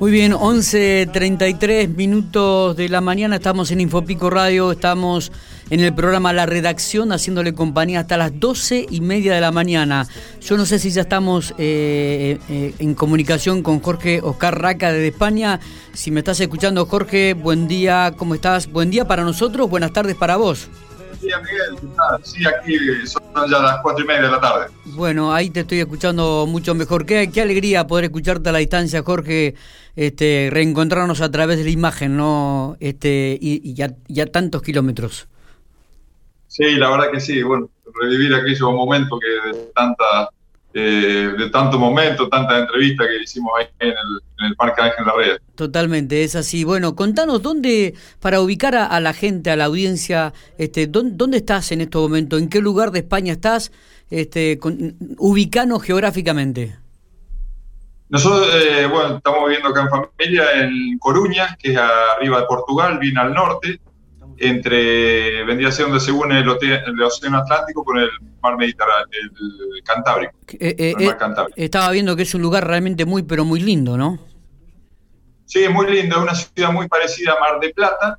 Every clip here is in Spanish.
Muy bien, 11.33 minutos de la mañana, estamos en Infopico Radio, estamos en el programa La Redacción, haciéndole compañía hasta las 12 y media de la mañana. Yo no sé si ya estamos eh, eh, en comunicación con Jorge Oscar Raca desde España. Si me estás escuchando, Jorge, buen día, ¿cómo estás? Buen día para nosotros, buenas tardes para vos. Miguel, Sí, aquí son ya las cuatro y media de la tarde. Bueno, ahí te estoy escuchando mucho mejor. Qué, qué alegría poder escucharte a la distancia, Jorge, este, reencontrarnos a través de la imagen, ¿no? Este, y, ya, ya tantos kilómetros. Sí, la verdad que sí. Bueno, revivir aquellos momentos que de tanta eh, de tanto momento, tanta entrevista que hicimos ahí en el, Parque Ángel Larrea. Totalmente, es así. Bueno, contanos dónde, para ubicar a, la gente, a la audiencia, este, ¿dónde, estás en este momento? ¿En qué lugar de España estás? Este, ubicanos geográficamente. Nosotros, eh, bueno, estamos viviendo acá en familia en Coruña, que es arriba de Portugal, bien al norte, entre, vendría a ser donde se une el, Océano Atlántico con el mar Mediterráneo, el Cantábrico. Eh, eh, eh, estaba viendo que es un lugar realmente muy, pero muy lindo, ¿no? Sí, es muy lindo, es una ciudad muy parecida a Mar de Plata,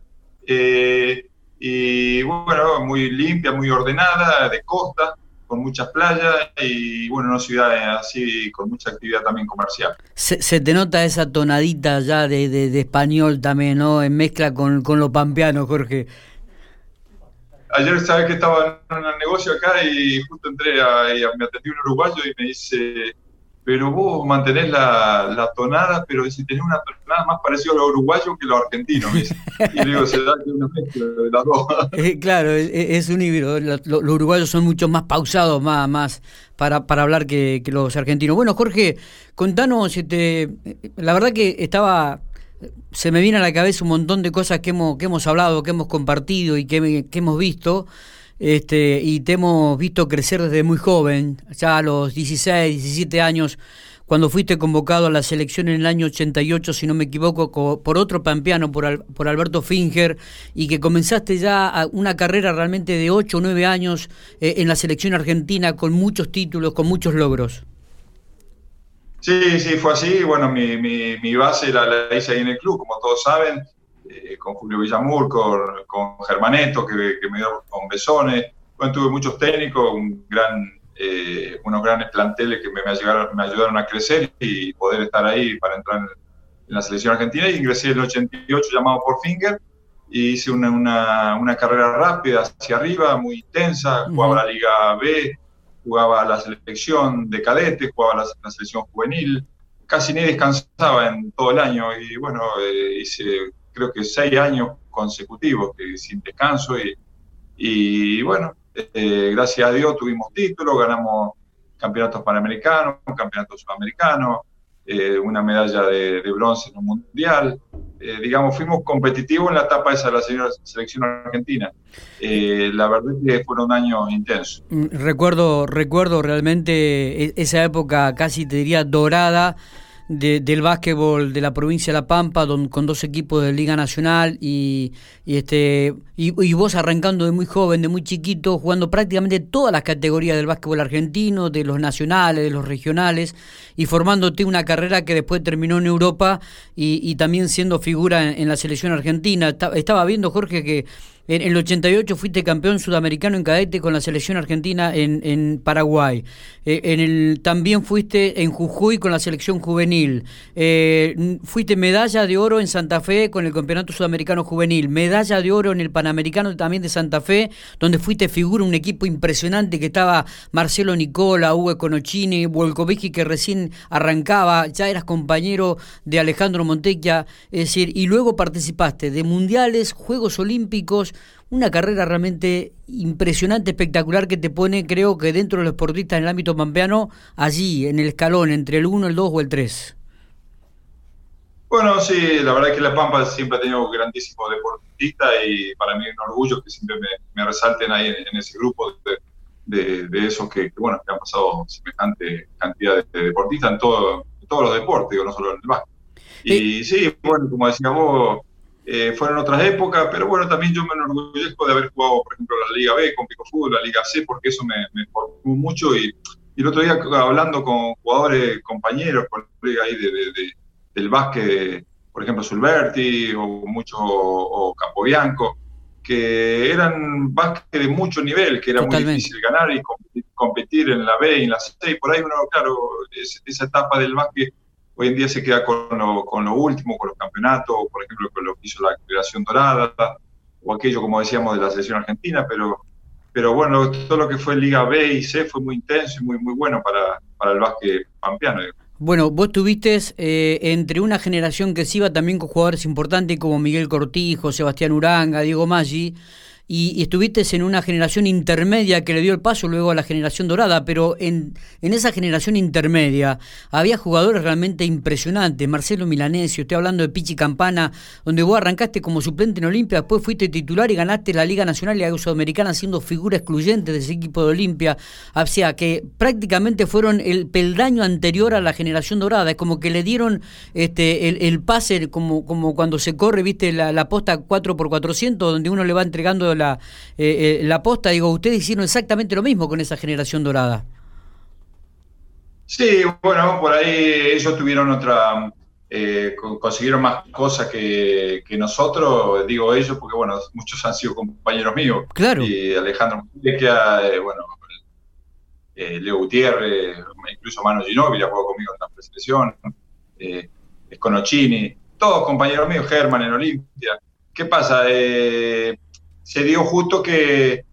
y bueno, muy limpia, muy ordenada, de costa, con muchas playas y bueno, una ciudad así con mucha actividad también comercial. Se, te nota esa tonadita ya de, de, español también, ¿no? En mezcla con, con lo pampeano, Jorge. Ayer sabes que estaba en un negocio acá y justo entré a, y me atendió un uruguayo y me dice, pero vos mantenés la, la tonada, pero si tenés una tonada más parecida a lo uruguayo que lo argentino. y digo, se da una mezcla de las dos. Eh, claro, es, un híbrido. Los, uruguayos son mucho más pausados, más, más para, para hablar que, los argentinos. Bueno, Jorge, contanos, este, la verdad que estaba se me viene a la cabeza un montón de cosas que hemos, que hemos hablado, que hemos compartido y que, que hemos visto este, y te hemos visto crecer desde muy joven, ya a los 16, 17 años, cuando fuiste convocado a la selección en el año 88, si no me equivoco, por otro pampeano, por, por Alberto Finger, y que comenzaste ya una carrera realmente de 8 o 9 años eh, en la selección argentina con muchos títulos, con muchos logros. Sí, sí, fue así. Bueno, mi, mi, mi base la, la hice ahí en el club, como todos saben. Eh, con Julio Villamur, con, con Germaneto, que, me dio con Besones. Bueno, tuve muchos técnicos, un gran, eh, unos grandes planteles que me, me, ayudaron, me, ayudaron, a crecer y poder estar ahí para entrar en, la selección argentina. Y ingresé en el 88 llamado por Finger y hice una, una, una carrera rápida hacia arriba, muy intensa. Jugaba la Liga B, jugaba la selección de cadetes, jugaba la, la selección juvenil casi ni descansaba en todo el año y bueno, eh, hice creo que seis años consecutivos sin descanso y, y bueno, eh, gracias a Dios tuvimos títulos, ganamos campeonatos panamericanos, campeonatos sudamericanos, eh, una medalla de, bronce en un mundial. Eh, digamos, fuimos competitivos en la etapa esa de la selección argentina. la verdad es que fueron años intensos. Mm, recuerdo, recuerdo realmente e-, esa época casi te diría dorada del básquetbol de la provincia de La Pampa, con dos equipos de Liga Nacional y, este y, vos arrancando de muy joven, de muy chiquito, jugando prácticamente todas las categorías del básquetbol argentino, de los nacionales, de los regionales, y formándote una carrera que después terminó en Europa y, también siendo figura en, la selección argentina. Estaba viendo, Jorge, que en el 88 fuiste campeón sudamericano en cadete con la selección argentina en, Paraguay. Eh, en el, también fuiste en Jujuy con la selección juvenil. Eh, fuiste medalla de oro en Santa Fe con el Campeonato Sudamericano Juvenil. Medalla de oro en el Panamericano también de Santa Fe, donde fuiste figura un equipo impresionante que estaba Marcelo Nicola, Hugo Conocini, Volkovicki que recién arrancaba. Ya eras compañero de Alejandro Montequia. Es decir, y luego participaste de mundiales, Juegos Olímpicos una carrera realmente impresionante, espectacular, que te pone, creo que dentro de los deportistas en el ámbito pampeano, allí, en el escalón, entre el 1, el 2 o el 3. Bueno, sí, la verdad es que La Pampa siempre ha tenido grandísimos deportistas y para mí es un orgullo que siempre me, resalten ahí en, ese grupo de, esos que, bueno, que han pasado semejante cantidad de, deportistas en, todo, todos los deportes, no solo en el básquet. Y sí, bueno, como decía vos, eh, fueron otras épocas, pero bueno, también yo me enorgullezco de haber jugado, por ejemplo, la Liga B con Pico Fútbol, la Liga C, porque eso me, me formó mucho. Y, y, el otro día hablando con jugadores, compañeros, colegas ahí de, del básquet, por ejemplo, Sulberti o mucho o Campobianco, que eran básquet de mucho nivel, que era muy difícil ganar y competir, en la B y en la C. Y por ahí uno, claro, esa etapa del básquet hoy en día se queda con lo, con lo último, con los campeonatos, por ejemplo, con lo que hizo la Creación Dorada, o aquello, como decíamos, de la selección argentina, pero, pero bueno, todo lo que fue Liga B y C fue muy intenso y muy, muy bueno para, para el básquet pampeano. Bueno, vos tuviste eh, entre una generación que se iba también con jugadores importantes como Miguel Cortijo, Sebastián Uranga, Diego Maggi, y, estuviste en una generación intermedia que le dio el paso luego a la generación dorada, pero en, en esa generación intermedia había jugadores realmente impresionantes, Marcelo Milanesio, estoy hablando de Pichi Campana, donde vos arrancaste como suplente en Olimpia, después fuiste titular y ganaste la Liga Nacional y la Sudamericana siendo figura excluyente de ese equipo de Olimpia, o sea que prácticamente fueron el peldaño anterior a la generación dorada, es como que le dieron este el, pase como, como cuando se corre, viste, la, la posta 4x400, donde uno le va entregando la, eh, eh, la posta, digo, ustedes hicieron exactamente lo mismo con esa generación dorada. Sí, bueno, por ahí ellos tuvieron otra, eh, consiguieron más cosas que, nosotros, digo ellos, porque bueno, muchos han sido compañeros míos. Claro. Y Alejandro eh, bueno, Leo Gutiérrez, incluso Mano Ginóbili ha jugado conmigo en la selección, eh, Sconocchini, todos compañeros míos, Germán en Olimpia. ¿Qué pasa? Eh, se dio justo que,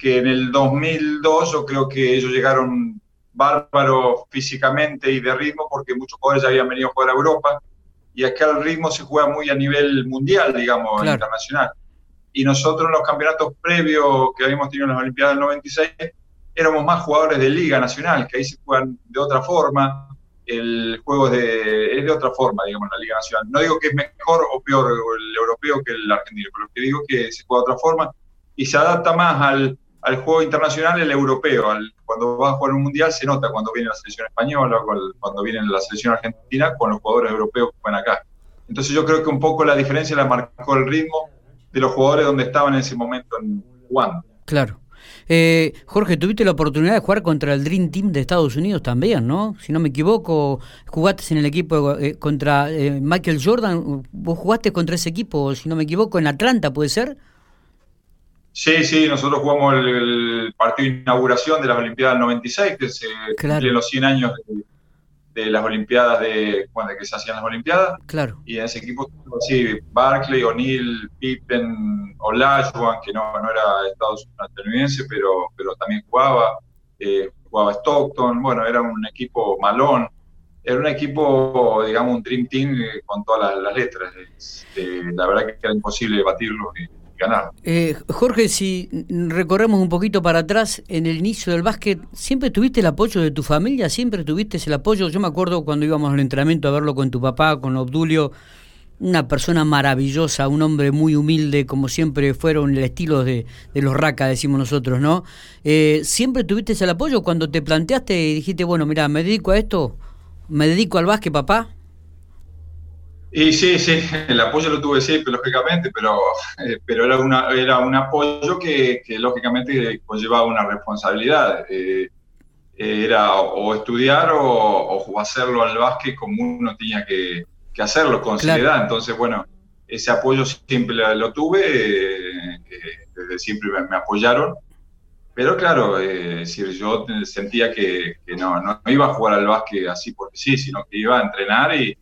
en el 2002 yo creo que ellos llegaron bárbaros físicamente y de ritmo porque muchos jugadores ya habían venido a jugar a Europa. Y acá el ritmo se juega muy a nivel mundial, digamos, internacional. Y nosotros en los campeonatos previos que habíamos tenido en las Olimpiadas del 96 éramos más jugadores de Liga Nacional, que ahí se juegan de otra forma, el juego es de, es de otra forma, digamos, en la Liga Nacional. No digo que es mejor o peor el europeo que el argentino, pero lo que digo es que se juega de otra forma y se adapta más al, juego internacional el europeo. Al, cuando vas a jugar un mundial se nota cuando viene la selección española, cuando viene la selección argentina, con los jugadores europeos que juegan acá. Entonces yo creo que un poco la diferencia la marcó el ritmo de los jugadores donde estaban en ese momento jugando. Claro. Eh, Jorge, tuviste la oportunidad de jugar contra el Dream Team de Estados Unidos también, ¿no? Si no me equivoco, jugaste en el equipo eh, contra eh, Michael Jordan, vos jugaste contra ese equipo, si no me equivoco, en Atlanta, ¿puede ser? Sí, sí, nosotros jugamos el, partido de inauguración de las Olimpiadas del 96, que se claro. los 100 años de, de las Olimpiadas, de, cuando que se hacían las Olimpiadas. Claro. Y en ese equipo, sí, Barclay, O'Neill, Pippen, Olajuwon, que no, no era estadounidense, pero, pero también jugaba, eh, jugaba Stockton, bueno, era un equipo malón. Era un equipo, digamos, un Dream Team eh, con todas las, letras. Este, la verdad que era imposible batirlo. Eh, Jorge, si recorremos un poquito para atrás, en el inicio del básquet, ¿siempre tuviste el apoyo de tu familia? ¿Siempre tuviste el apoyo? Yo me acuerdo cuando íbamos al entrenamiento a verlo con tu papá, con Obdulio, una persona maravillosa, un hombre muy humilde, como siempre fueron el estilo de, los Raca, decimos nosotros, ¿no? Eh, ¿Siempre tuviste el apoyo cuando te planteaste y dijiste, bueno, mira, me dedico a esto, me dedico al básquet, papá? Y sí, sí, el apoyo lo tuve siempre, lógicamente, pero, eh, pero era, una, era un apoyo que, lógicamente conllevaba una responsabilidad. Eh, era o estudiar o, hacerlo al básquet como uno tenía que, hacerlo con seriedad. Entonces, bueno, ese apoyo siempre lo, tuve, eh, desde siempre me, apoyaron. Pero claro, si yo sentía que, no, no iba a jugar al básquet así porque sí, sino que iba a entrenar y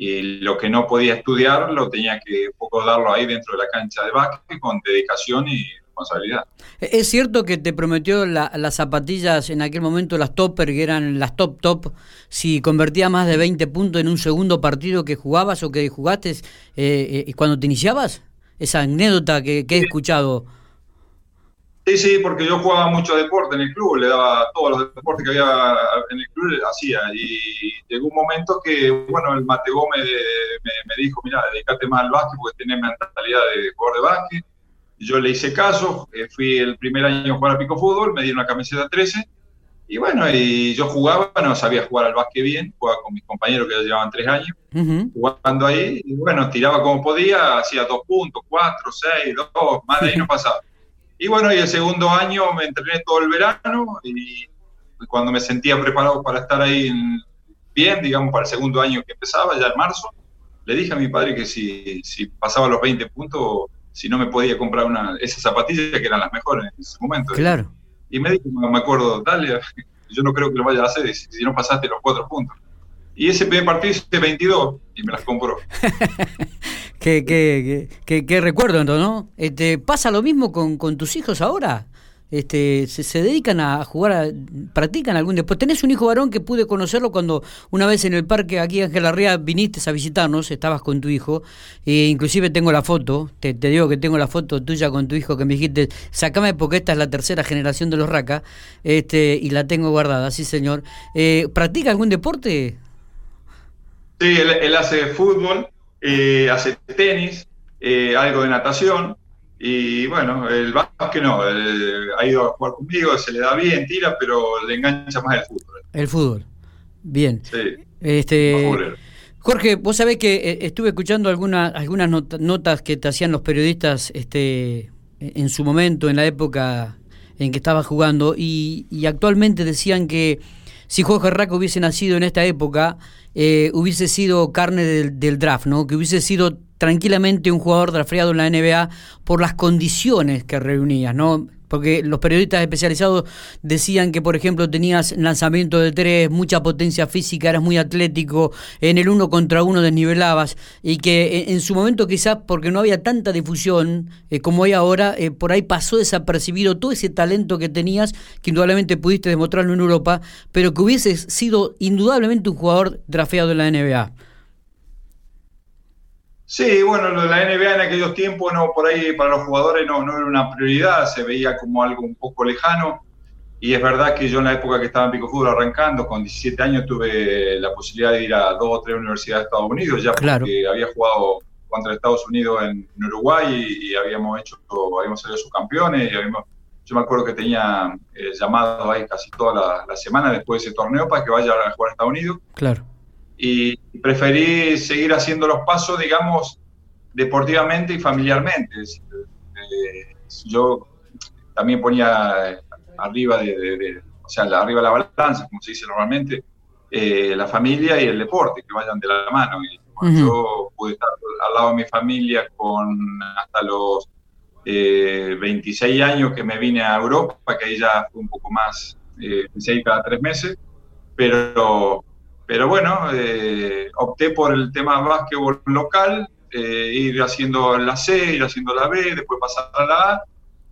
y lo que no podía estudiar lo tenía que un poco darlo ahí dentro de la cancha de básquet con dedicación y responsabilidad. ¿Es cierto que te prometió las zapatillas en aquel momento, las topper, que eran las top top, si convertía más de 20 puntos en un segundo partido que jugabas o que jugaste eh, eh, cuando te iniciabas? Esa anécdota que, que he escuchado. Sí, sí, porque yo jugaba mucho deporte en el club, le daba todos los deportes que había en el club, hacía. Y llegó un momento que, bueno, el Mate Gómez me, dijo, mira, dedícate más al básquet porque tenés mentalidad de jugador de básquet. Yo le hice caso, eh, fui el primer año a jugar a pico fútbol, me dieron una camiseta 13. Y bueno, y yo jugaba, no sabía jugar al básquet bien, jugaba con mis compañeros que ya llevaban tres años, jugando ahí, y bueno, tiraba como podía, hacía dos puntos, cuatro, seis, dos, más de ahí no pasaba. Y bueno, y el segundo año me entrené todo el verano y cuando me sentía preparado para estar ahí bien, digamos, para el segundo año que empezaba, ya en marzo, le dije a mi padre que si, si pasaba los 20 puntos, si no me podía comprar una esas zapatillas que eran las mejores en ese momento. Claro. Y me dijo, me acuerdo, dale, yo no creo que lo vaya a hacer si no pasaste los cuatro puntos. Y ese primer partido hice 22 y me las compró. qué, qué, qué, qué, recuerdo, ¿no? Este, ¿Pasa lo mismo con, con tus hijos ahora? este, se, dedican a jugar, practican algún deporte. Tenés un hijo varón que pude conocerlo cuando una vez en el parque aquí Ángel Arrea viniste a visitarnos, estabas con tu hijo, e inclusive tengo la foto, te, digo que tengo la foto tuya con tu hijo que me dijiste, sacame porque esta es la tercera generación de los RACA, este, y la tengo guardada, sí señor. Eh, ¿Practica algún deporte? Sí, él, hace fútbol, eh, hace tenis, eh, algo de natación, y bueno, el básquet no, ha ido a jugar conmigo, se le da bien, tira, pero le engancha más el fútbol. El fútbol, bien. Sí. Este, Jorge, vos sabés que eh, estuve escuchando algunas algunas notas que te hacían los periodistas este, en su momento, en la época en que estabas jugando, y, actualmente decían que si Jorge Raco hubiese nacido en esta época, eh, hubiese sido carne del, del draft, ¿no? Que hubiese sido tranquilamente un jugador drafteado en la NBA por las condiciones que reunía, ¿no? Porque los periodistas especializados decían que, por ejemplo, tenías lanzamiento de tres, mucha potencia física, eras muy atlético, en el uno contra uno desnivelabas, y que en, su momento quizás porque no había tanta difusión eh, como hay ahora, eh, por ahí pasó desapercibido todo ese talento que tenías, que indudablemente pudiste demostrarlo en Europa, pero que hubieses sido indudablemente un jugador drafeado en la NBA. Sí, bueno, la NBA en aquellos tiempos, no, por ahí para los jugadores no, no era una prioridad, se veía como algo un poco lejano. Y es verdad que yo en la época que estaba en Pico Fútbol arrancando, con 17 años, tuve la posibilidad de ir a dos o tres universidades de Estados Unidos, ya porque había jugado contra Estados Unidos en, Uruguay y, habíamos hecho, habíamos salido subcampeones y habíamos, yo me acuerdo que tenía eh, llamados ahí casi toda la, semana después de ese torneo para que vaya a jugar a Estados Unidos. Claro y preferí seguir haciendo los pasos, digamos, deportivamente y familiarmente. Eh, yo también ponía arriba de, o sea, arriba de la balanza, como se dice normalmente, eh, la familia y el deporte, que vayan de la mano. Y, Yo pude estar al lado de mi familia con hasta los 26 eh, años que me vine a Europa, que ahí ya fue un poco más, eh, cada tres meses, pero pero bueno, eh, opté por el tema básquetbol local, eh, ir haciendo la C, ir haciendo la B, después pasar a la A.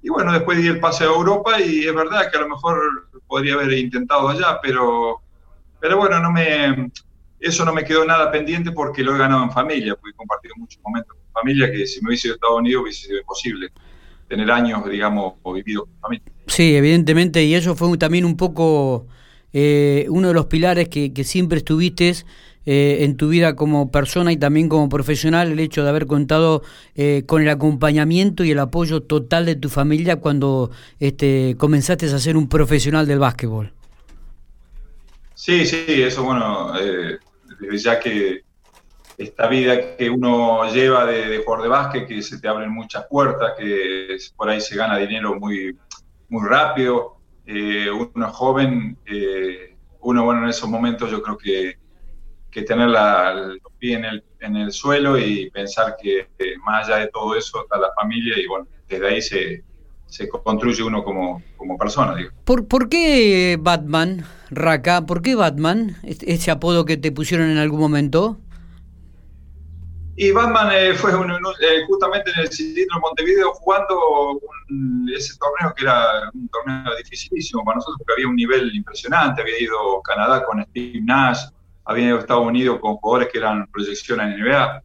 Y bueno, después di el pase a Europa y es verdad que a lo mejor podría haber intentado allá, pero, pero bueno, no me, eso no me quedó nada pendiente porque lo he ganado en familia, porque he compartido muchos momentos con familia que si me hubiese ido a Estados Unidos hubiese sido imposible tener años, digamos, vivido con familia. Sí, evidentemente, y eso fue también un poco eh, uno de los pilares que, siempre estuviste eh, en tu vida como persona y también como profesional, el hecho de haber contado eh, con el acompañamiento y el apoyo total de tu familia cuando este, comenzaste a ser un profesional del básquetbol. Sí, sí, eso bueno, ya que esta vida que uno lleva de, de jugador de básquet, que se te abren muchas puertas, que por ahí se gana dinero muy, muy rápido, eh, uno joven, eh, uno, bueno, en esos momentos yo creo que, que tener la, los pies en el, en el suelo y pensar que más allá de todo eso está la familia y bueno, desde ahí se, se construye uno como, como persona. Digo. ¿Por, ¿Por qué Batman, Raka? ¿Por qué Batman? Ese apodo que te pusieron en algún momento. Y Batman eh, fue eh, justamente en el cilindro Montevideo jugando ese torneo que era un torneo dificilísimo para nosotros porque había un nivel impresionante. Había ido Canadá con Steve Nash, había ido Estados Unidos con jugadores que eran proyección en NBA.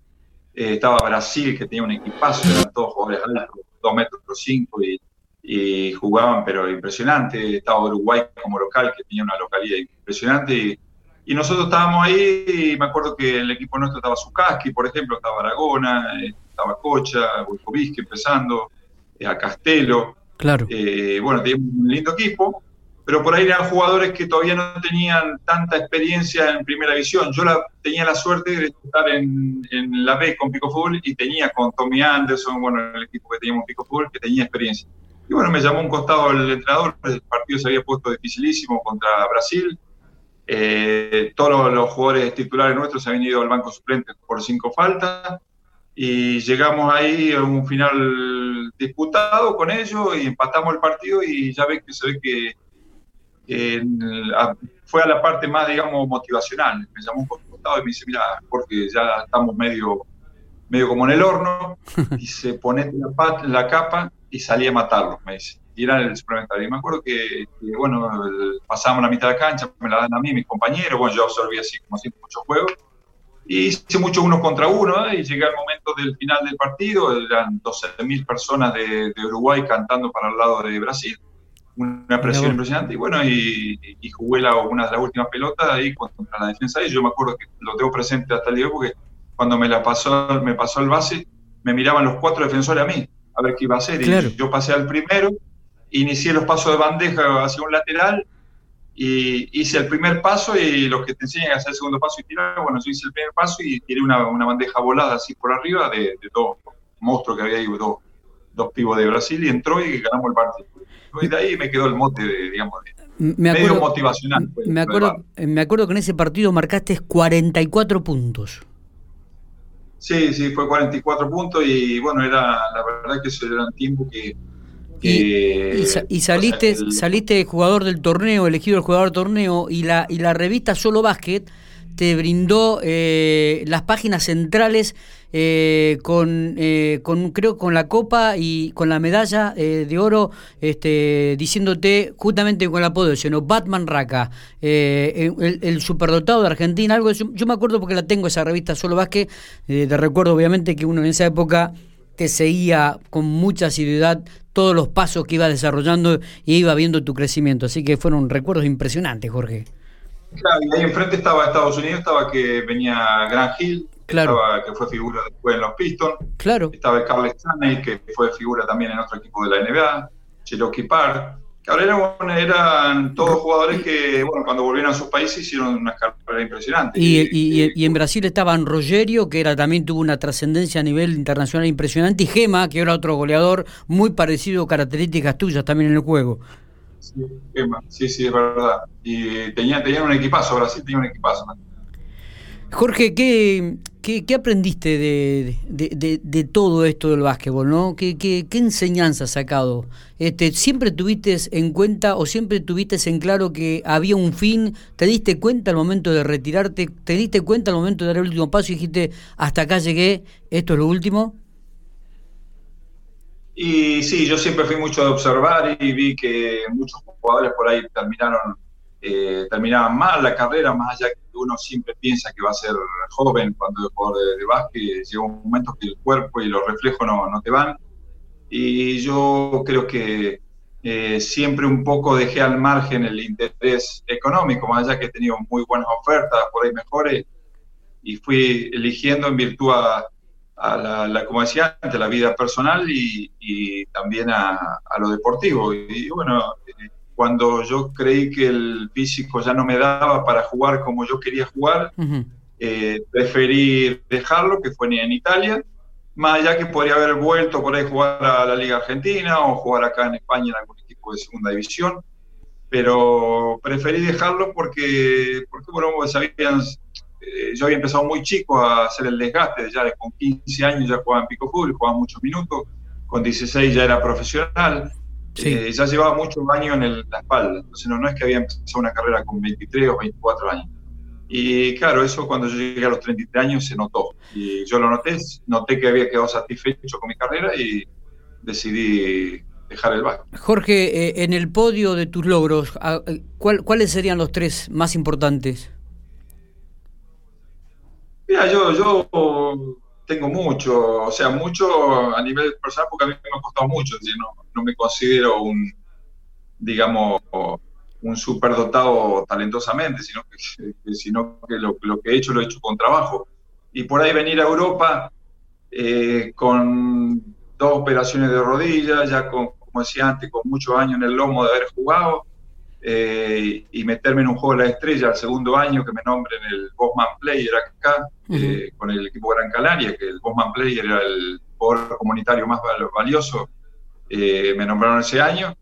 Eh, estaba Brasil que tenía un equipazo, eran todos jugadores altos, 2 metros 5 y, y jugaban, pero impresionante. Estaba Uruguay como local que tenía una localidad impresionante. Y nosotros estábamos ahí y me acuerdo que el equipo nuestro estaba Zukaski, por ejemplo, estaba Aragona, estaba Cocha, Volkoviski empezando, eh, a Castelo. Claro. Eh, bueno, teníamos un lindo equipo, pero por ahí eran jugadores que todavía no tenían tanta experiencia en primera división. Yo la, tenía la suerte de estar en, en la B con Pico Fútbol y tenía con Tommy Anderson, bueno, el equipo que teníamos Pico Fútbol, que tenía experiencia. Y bueno, me llamó un costado el entrenador, el partido se había puesto dificilísimo contra Brasil Eh, todos los, jugadores titulares nuestros se han venido al banco suplente por cinco faltas y llegamos ahí a un final disputado con ellos y empatamos el partido y ya ves que se ve que, fue a la parte más, digamos, motivacional. Me llamó un costado y me dice, mira, porque ya estamos medio, medio como en el horno y se pone la, la capa y salí a matarlos, me dice y era el suplementario. Y me acuerdo que, bueno, pasábamos la mitad de la cancha, me la dan a mí, mis compañeros, bueno, yo absorbí así como siempre muchos juegos, y hice mucho uno contra uno, ¿eh? y llegué al momento del final del partido, eran 12.000 personas de, Uruguay cantando para el lado de Brasil, una presión impresionante, y bueno, y, jugué la, una de las últimas pelotas ahí contra la defensa, y yo me acuerdo que lo tengo presente hasta el día porque cuando me la pasó, me pasó el base, me miraban los cuatro defensores a mí, a ver qué iba a hacer, y yo pasé al primero, inicié los pasos de bandeja hacia un lateral y hice el primer paso y los que te enseñan a hacer el segundo paso y tirar, bueno, yo hice el primer paso y tiré una, una bandeja volada así por arriba de, dos monstruos que había ahí, dos, dos pibos de Brasil y entró y ganamos el partido. Y de ahí me quedó el mote, de, digamos, me acuerdo, medio motivacional. Pues, me, acuerdo, me acuerdo que en ese partido marcaste 44 puntos. Sí, sí, fue 44 puntos y bueno, era la verdad que eso era un tiempo que y, saliste, saliste jugador del torneo, elegido el jugador del torneo, y la, y la revista Solo Básquet te brindó eh, las páginas centrales eh, con, eh, con, creo, con la copa y con la medalla de oro, este, diciéndote justamente con el apodo, sino Batman Raca, el, superdotado de Argentina, algo yo, yo, me acuerdo porque la tengo esa revista Solo Básquet, te recuerdo obviamente que uno en esa época te seguía con mucha asiduidad todos los pasos que iba desarrollando y iba viendo tu crecimiento. Así que fueron recuerdos impresionantes, Jorge. Claro, y ahí enfrente estaba Estados Unidos, estaba que venía Grant Hill, claro. que fue figura después en los Pistons. Claro. Estaba Carl Stanley, que fue figura también en otro equipo de la NBA. Cherokee Park, Ahora eran, todos jugadores que, bueno, cuando volvieron a sus países hicieron una carrera impresionante. Y, en Brasil estaban Rogerio, que era también tuvo una trascendencia a nivel internacional impresionante, y Gema, que era otro goleador muy parecido, características tuyas también en el juego. Sí, Gema, sí, sí, es verdad. Y tenían, tenían un equipazo, Brasil tenía un equipazo. Jorge, ¿qué, qué, aprendiste de, todo esto del básquetbol? ¿no? ¿Qué, qué, enseñanza has sacado? Este, ¿Siempre tuviste en cuenta o siempre tuviste en claro que había un fin? ¿Te diste cuenta al momento de retirarte? ¿Te diste cuenta al momento de dar el último paso y dijiste, hasta acá llegué, esto es lo último? Y sí, yo siempre fui mucho de observar y vi que muchos jugadores por ahí terminaron eh, mal la carrera, más allá que uno siempre piensa que va a ser joven cuando es jugador de, básquet, llega un momento que el cuerpo y los reflejos no, no te van. Y yo creo que eh, siempre un poco dejé al margen el interés económico, más allá que he tenido muy buenas ofertas, por ahí mejores, y fui eligiendo en virtud a, la, como decía antes, la vida personal y, también a, a, lo deportivo. Y, bueno, eh, cuando yo creí que el físico ya no me daba para jugar como yo quería jugar, eh, preferí dejarlo, que fue en Italia, más allá que podría haber vuelto por ahí a jugar a la Liga Argentina o jugar acá en España en algún equipo de segunda división, pero preferí dejarlo porque, porque bueno, sabían, eh, yo había empezado muy chico a hacer el desgaste, ya con 15 años ya jugaba en Pico Fútbol, jugaba muchos minutos, con 16 ya era profesional, eh, ya llevaba muchos años en la espalda, entonces no, no es que había empezado una carrera con 23 o 24 años. Y claro, eso cuando yo llegué a los 33 años se notó. Y yo lo noté, noté que había quedado satisfecho con mi carrera y decidí dejar el básquet. Jorge, eh, en el podio de tus logros, eh, ¿cuáles serían los tres más importantes? Mira, yo, yo tengo mucho, o sea, mucho a nivel personal porque a mí me ha costado mucho, no, no me considero un, digamos, un superdotado talentosamente, sino que, sino que lo, que he hecho lo he hecho con trabajo. Y por ahí venir a Europa eh, con dos operaciones de rodilla, ya con, como decía antes, con muchos años en el lomo de haber jugado, eh, y meterme en un juego de la estrella al segundo año que me nombren el Bosman Player acá, eh, con el equipo Gran Canaria, que el Bosman Player era el jugador comunitario más valioso, eh, me nombraron ese año.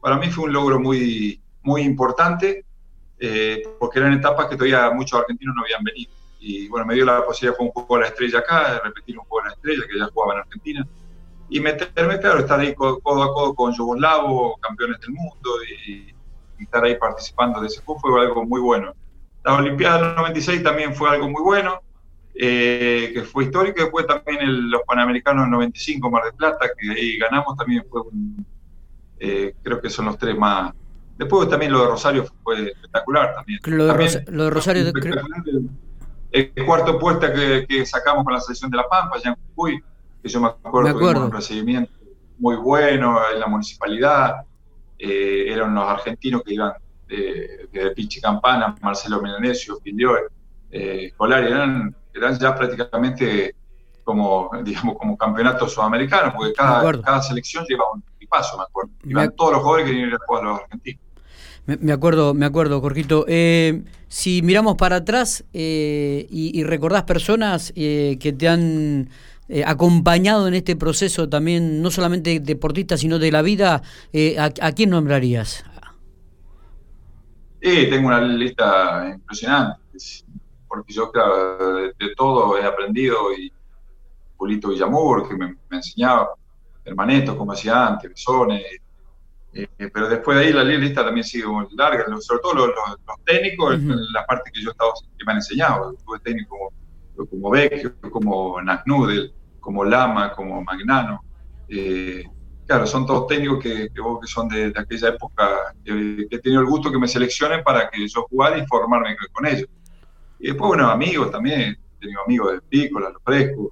Para mí fue un logro muy, muy importante. eh, porque eran etapas que todavía muchos argentinos no habían venido. Y bueno, me dio la posibilidad de jugar un poco a la estrella acá, de repetir un poco a la estrella, que ya jugaba en Argentina. Y meterme, claro, estar ahí codo, a codo con Yugoslavo, campeones del mundo, y, estar ahí participando de ese fue algo muy bueno. La Olimpiada del 96 también fue algo muy bueno, eh, que fue histórico. Después también los Panamericanos del 95, Mar del Plata, que ahí ganamos, también fue un, eh, creo que son los tres más. Después también lo de Rosario fue espectacular también. Lo de, Rosario. El, cuarto puesto que, sacamos con la selección de La Pampa, ya en Jujuy, que yo me acuerdo, que un recibimiento muy bueno en la municipalidad. Eh, eran los argentinos que iban de, de Pichi Campana, Marcelo Milanesio, Filio, eh, eran, eran ya prácticamente como, digamos, como campeonato sudamericano, porque cada, cada selección lleva un paso, me acuerdo. Iban todos los jugadores que vinieron a jugar a los argentinos. Me, acuerdo, me acuerdo, Jorgito. Eh, si miramos para atrás eh, y, recordás personas eh, que te han acompañado en este proceso también, no solamente deportistas, sino de la vida, ¿a, quién nombrarías? Sí, tengo una lista impresionante, porque yo, claro, de, todo he aprendido y Pulito Villamur, que me, me enseñaba, Hermanetos, como hacía antes, Besones, eh, pero después de ahí la lista también sigue muy larga, sobre todo los, técnicos, la parte que yo estaba, que me han enseñado, tuve técnicos como, como Vecchio, como Nasnudel, como Lama, como Magnano. Eh, claro, son todos técnicos que, son de, aquella época, que, he tenido el gusto que me seleccionen para que yo jugara y formarme con ellos. Y después, bueno, amigos también, he tenido amigos de Pícola, Los Frescos,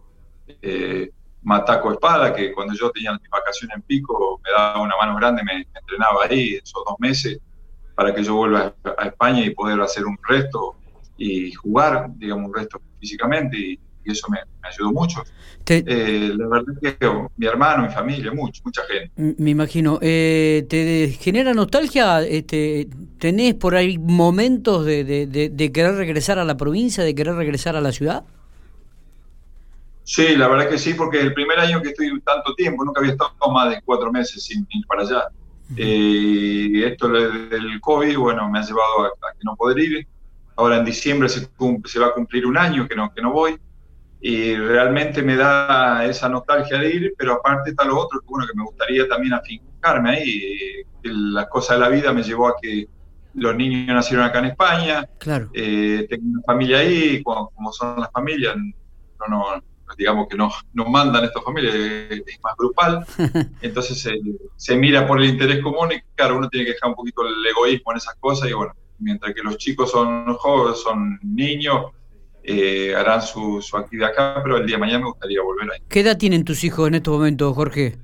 eh, Mataco Espada, que cuando yo tenía mi vacación en Pico me daba una mano grande, me, entrenaba ahí esos dos meses para que yo vuelva a, España y poder hacer un resto y jugar, digamos, un resto físicamente y, eso me, ayudó mucho. Eh, la verdad es que mi hermano, mi familia, mucho, mucha gente. Me imagino. Eh, ¿Te genera nostalgia? Este, ¿Tenés por ahí momentos de, de querer regresar a la provincia, de querer regresar a la ciudad? Sí, la verdad que sí, porque el primer año que estoy tanto tiempo, nunca había estado más de cuatro meses sin ir para allá. Y esto del COVID, bueno, me ha llevado a, que no poder ir. Ahora en diciembre se, se, va a cumplir un año que no, que no voy. Y realmente me da esa nostalgia de ir, pero aparte está lo otro, que bueno, que me gustaría también afincarme ahí. La cosa de la vida me llevó a que los niños nacieron acá en España. Claro. Eh, tengo una familia ahí, como, como son las familias, no, no, digamos que no, no mandan esta familia, es, más grupal, entonces se, mira por el interés común y claro, uno tiene que dejar un poquito el egoísmo en esas cosas y bueno, mientras que los chicos son jóvenes, son niños, eh, harán su, actividad acá, pero el día de mañana me gustaría volver ahí. ¿Qué edad tienen tus hijos en estos momentos, Jorge?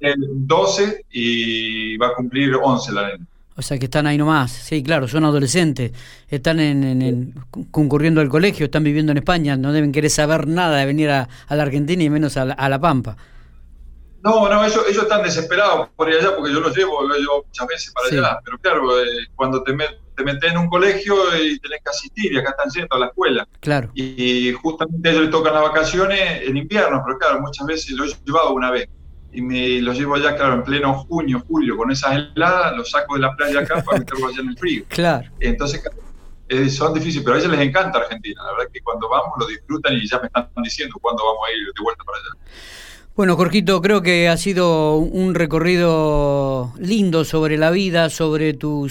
12 y va a cumplir 11 la nena. O sea que están ahí nomás, sí, claro, son adolescentes, están en, concurriendo al colegio, están viviendo en España, no deben querer saber nada de venir a, la Argentina y menos a la, Pampa. No, no, ellos, ellos están desesperados por ir allá porque yo los llevo, los llevo muchas veces para allá, pero claro, eh, cuando te, te metes en un colegio y tenés que asistir y acá están yendo a la escuela. Claro. Y, justamente a ellos les tocan las vacaciones en invierno, pero claro, muchas veces lo he llevado una vez y me los llevo allá, claro, en pleno junio, julio, con esas heladas, los saco de la playa acá para meterlos allá en el frío. Claro. Entonces, eh, son difíciles, pero a ellos les encanta Argentina. La verdad que cuando vamos lo disfrutan y ya me están diciendo cuándo vamos a ir de vuelta para allá. Bueno, Jorgito, creo que ha sido un recorrido lindo sobre la vida, sobre tu,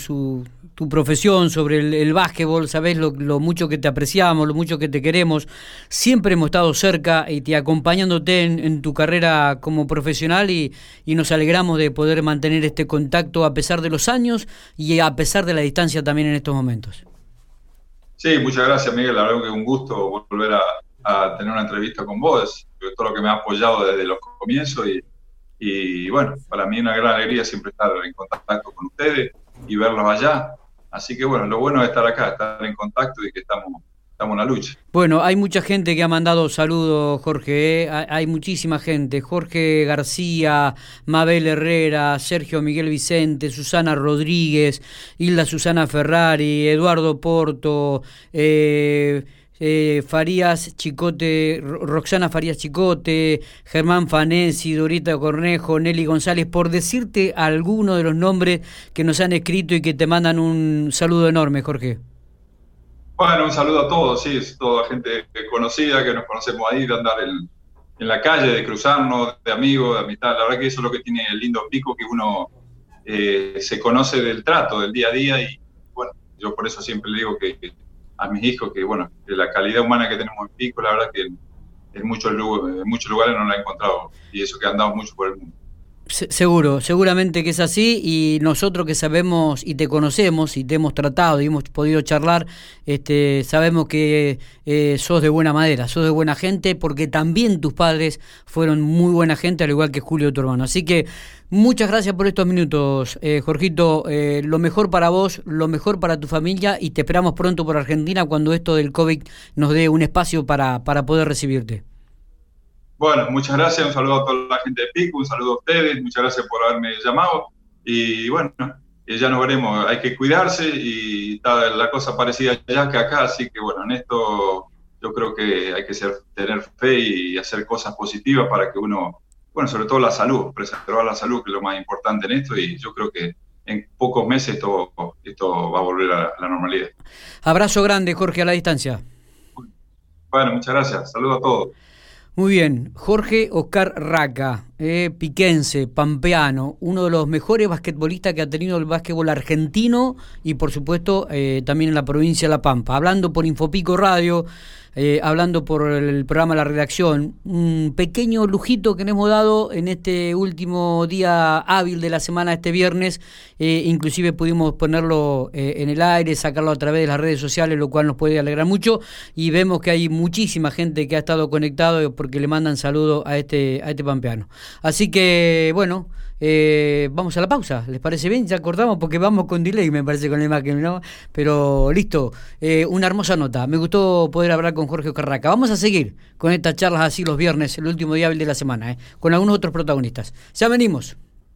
tu profesión, sobre el, básquetbol, sabes lo, mucho que te apreciamos, lo mucho que te queremos. Siempre hemos estado cerca y te acompañándote en, tu carrera como profesional y, nos alegramos de poder mantener este contacto a pesar de los años y a pesar de la distancia también en estos momentos. Sí, muchas gracias Miguel, la verdad que es un gusto volver a, tener una entrevista con vos, todo lo que me ha apoyado desde los comienzos y, y bueno, para mí una gran alegría siempre estar en contacto con ustedes y verlos allá. Así que bueno, lo bueno es estar acá, estar en contacto y que estamos, estamos en la lucha. Bueno, hay mucha gente que ha mandado saludos, Jorge, ¿eh? hay muchísima gente. Jorge García, Mabel Herrera, Sergio Miguel Vicente, Susana Rodríguez, Hilda Susana Ferrari, Eduardo Porto, eh, eh, Farías Chicote, Roxana Farías Chicote, Germán Fanesi, Dorita Cornejo, Nelly González, por decirte algunos de los nombres que nos han escrito y que te mandan un saludo enorme, Jorge. Bueno, un saludo a todos, sí, es toda gente conocida que nos conocemos ahí, de andar en, la calle, de cruzarnos, de amigos, de amistad. La verdad que eso es lo que tiene el lindo pico, que uno eh, se conoce del trato, del día a día y bueno, yo por eso siempre le digo que a mis hijos que, bueno, la calidad humana que tenemos en Pico, la verdad que en muchos, en muchos lugares no la he encontrado y eso que andado mucho por el mundo. Seguro, seguramente que es así y nosotros que sabemos y te conocemos y te hemos tratado y hemos podido charlar, este, sabemos que eh, sos de buena madera, sos de buena gente porque también tus padres fueron muy buena gente al igual que Julio tu hermano. Así que muchas gracias por estos minutos, eh, Jorgito, eh, lo mejor para vos, lo mejor para tu familia y te esperamos pronto por Argentina cuando esto del COVID nos dé un espacio para, para poder recibirte. Bueno, muchas gracias, un saludo a toda la gente de Pico, un saludo a ustedes, muchas gracias por haberme llamado y bueno, ya nos veremos, hay que cuidarse y está la cosa parecida ya que acá, así que bueno, en esto yo creo que hay que ser, tener fe y hacer cosas positivas para que uno, bueno, sobre todo la salud, preservar la salud, que es lo más importante en esto y yo creo que en pocos meses esto, esto va a volver a la normalidad. Abrazo grande, Jorge, a la distancia. Bueno, muchas gracias. Saludos a todos. Muy bien, Jorge Oscar Raca, eh, piquense, pampeano, uno de los mejores basquetbolistas que ha tenido el básquetbol argentino y por supuesto eh, también en la provincia de La Pampa. Hablando por Infopico Radio, eh, hablando por el programa La Redacción, un pequeño lujito que nos hemos dado en este último día hábil de la semana, este viernes, eh, inclusive pudimos ponerlo eh, en el aire, sacarlo a través de las redes sociales, lo cual nos puede alegrar mucho y vemos que hay muchísima gente que ha estado conectado porque le mandan saludos a este, a este pampeano. Así que, bueno... Eh, vamos a la pausa, ¿les parece bien? Ya cortamos porque vamos con delay, me parece, con la imagen, ¿no? Pero listo, eh, una hermosa nota. Me gustó poder hablar con Jorge Carraca. Vamos a seguir con estas charlas así los viernes, el último día de la semana, ¿eh? con algunos otros protagonistas. Ya venimos.